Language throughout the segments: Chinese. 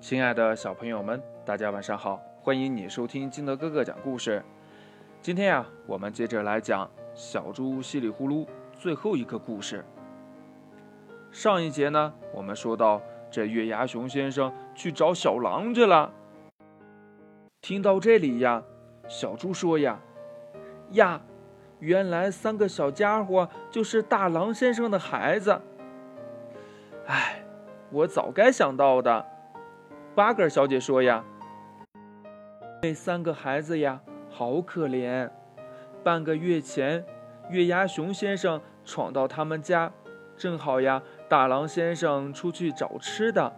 亲爱的小朋友们，大家晚上好！欢迎你收听金德哥哥讲故事。今天呀，我们接着来讲小猪唏哩呼噜最后一个故事。上一节呢，我们说到这月牙熊先生去找小狼去了。听到这里呀，小猪说呀：“呀，原来三个小家伙就是大狼先生的孩子。哎，我早该想到的。”八格小姐说呀：“那三个孩子呀，好可怜。半个月前，月牙熊先生闯到他们家，正好呀，大狼先生出去找吃的。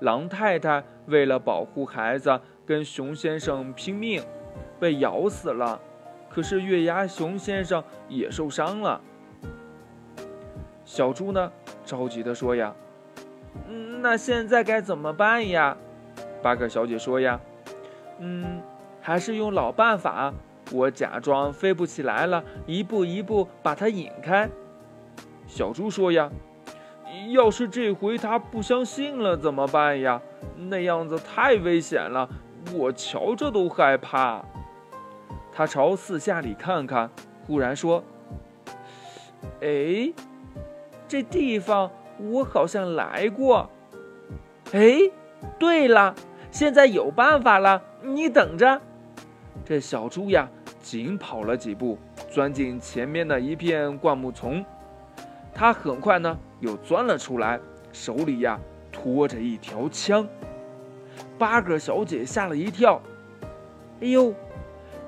狼太太为了保护孩子，跟熊先生拼命，被咬死了。可是月牙熊先生也受伤了。”小猪呢，着急地说呀：“嗯，那现在该怎么办呀？”八个小姐说呀：“嗯，还是用老办法，我假装飞不起来了，一步一步把它引开。”小猪说呀：“要是这回他不相信了怎么办呀？那样子太危险了，我瞧着都害怕。”他朝四下里看看，忽然说：“哎，这地方我好像来过。哎，对了。”现在有办法了，你等着。这小猪呀，紧跑了几步，钻进前面的一片灌木丛。它很快呢，又钻了出来，手里呀拖着一条枪。八个小姐吓了一跳：“哎呦，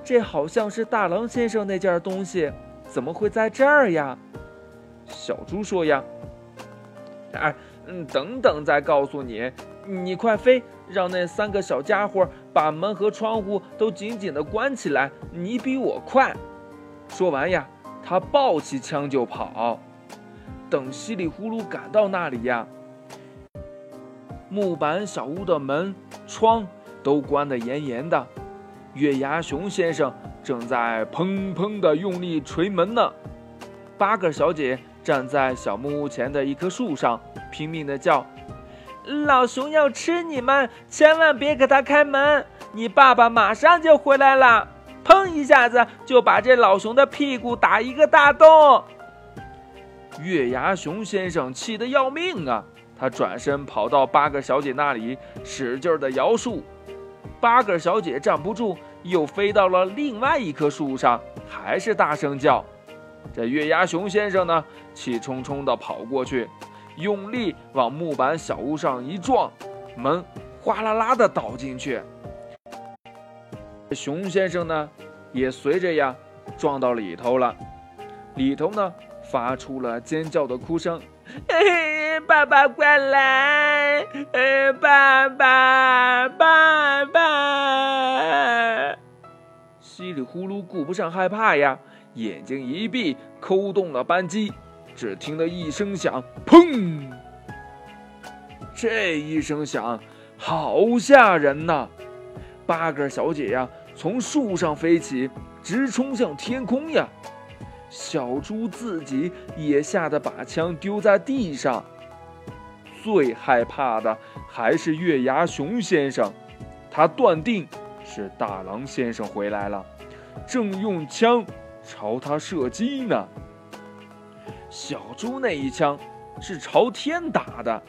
这好像是大狼先生那件东西，怎么会在这儿呀？”小猪说：“呀，哎，嗯，等等再告诉你。你快飞！”让那三个小家伙把门和窗户都紧紧地关起来。你比我快。说完呀，他抱起枪就跑。等稀里呼噜赶到那里呀，木板小屋的门窗都关得严严的。月牙熊先生正在砰砰地用力捶门呢。八个小姐站在小木屋前的一棵树上，拼命地叫。老熊要吃你们，千万别给他开门！你爸爸马上就回来了，砰一下子就把这老熊的屁股打一个大洞。月牙熊先生气得要命啊！他转身跑到八个小姐那里，使劲的摇树。八个小姐站不住，又飞到了另外一棵树上，还是大声叫。这月牙熊先生呢，气冲冲地跑过去。用力往木板小屋上一撞，门哗啦啦的倒进去。熊先生呢，也随着呀撞到里头了。里头呢，发出了尖叫的哭声：“ 爸爸快来！爸爸，爸爸！”稀里呼噜顾不上害怕呀，眼睛一闭，扣动了扳机。只听得一声响，砰！这一声响，好吓人呐！八个小姐呀，从树上飞起，直冲向天空呀。小猪自己也吓得把枪丢在地上。最害怕的还是月牙熊先生，他断定是大狼先生回来了，正用枪朝他射击呢。小猪那一枪是朝天打的，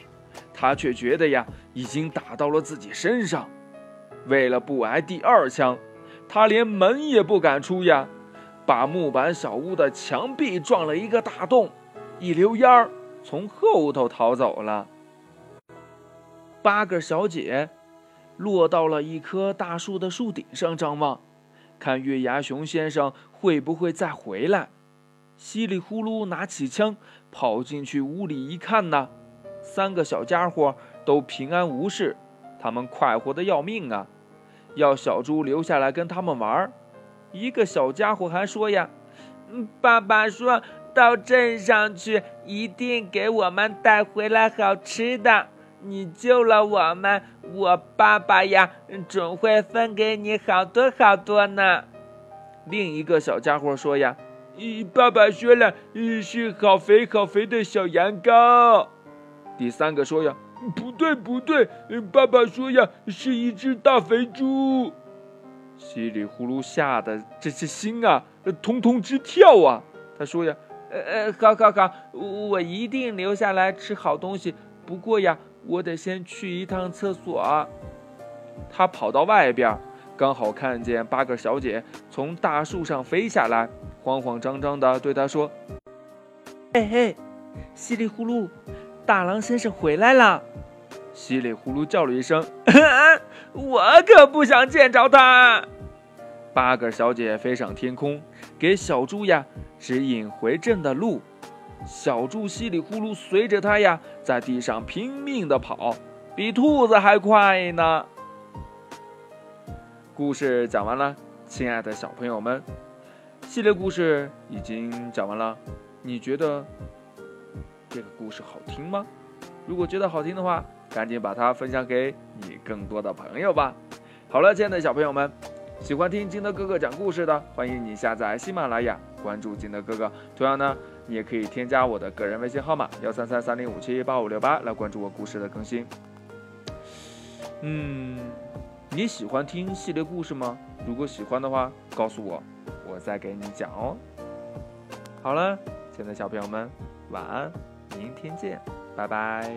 他却觉得呀，已经打到了自己身上。为了不挨第二枪，他连门也不敢出呀，把木板小屋的墙壁撞了一个大洞，一溜烟儿从后头逃走了。八个小姐落到了一棵大树的树顶上张望，看月牙熊先生会不会再回来。稀里呼噜拿起枪，跑进去屋里一看呢，三个小家伙都平安无事，他们快活的要命啊！要小猪留下来跟他们玩儿。一个小家伙还说呀：“爸爸说到镇上去，一定给我们带回来好吃的。你救了我们，我爸爸呀，准会分给你好多好多呢。”另一个小家伙说呀。爸爸说了，是好肥好肥的小羊羔。第三个说呀，不对不对，爸爸说呀，是一只大肥猪。稀里呼噜吓得这些心啊，通通直跳啊！他说呀，呃呃，好好好，我一定留下来吃好东西。不过呀，我得先去一趟厕所。他跑到外边，刚好看见八个小姐从大树上飞下来，慌慌张张的对他说：“嘿嘿，稀里呼噜，大狼先生回来了。”稀里呼噜叫了一声：“我可不想见着他。”八个小姐飞上天空，给小猪呀指引回镇的路。小猪稀里呼噜随着它呀，在地上拼命的跑，比兔子还快呢。故事讲完了，亲爱的小朋友们，系列故事已经讲完了。你觉得这个故事好听吗？如果觉得好听的话，赶紧把它分享给你更多的朋友吧。好了，亲爱的小朋友们。喜欢听金德哥哥讲故事的，欢迎你下载喜马拉雅，关注金德哥哥。同样呢，你也可以添加我的个人微信号码幺三三三零五七八五六八来关注我故事的更新。嗯，你喜欢听系列故事吗？如果喜欢的话，告诉我，我再给你讲哦。好了，亲爱的小朋友们，晚安，明天见，拜拜。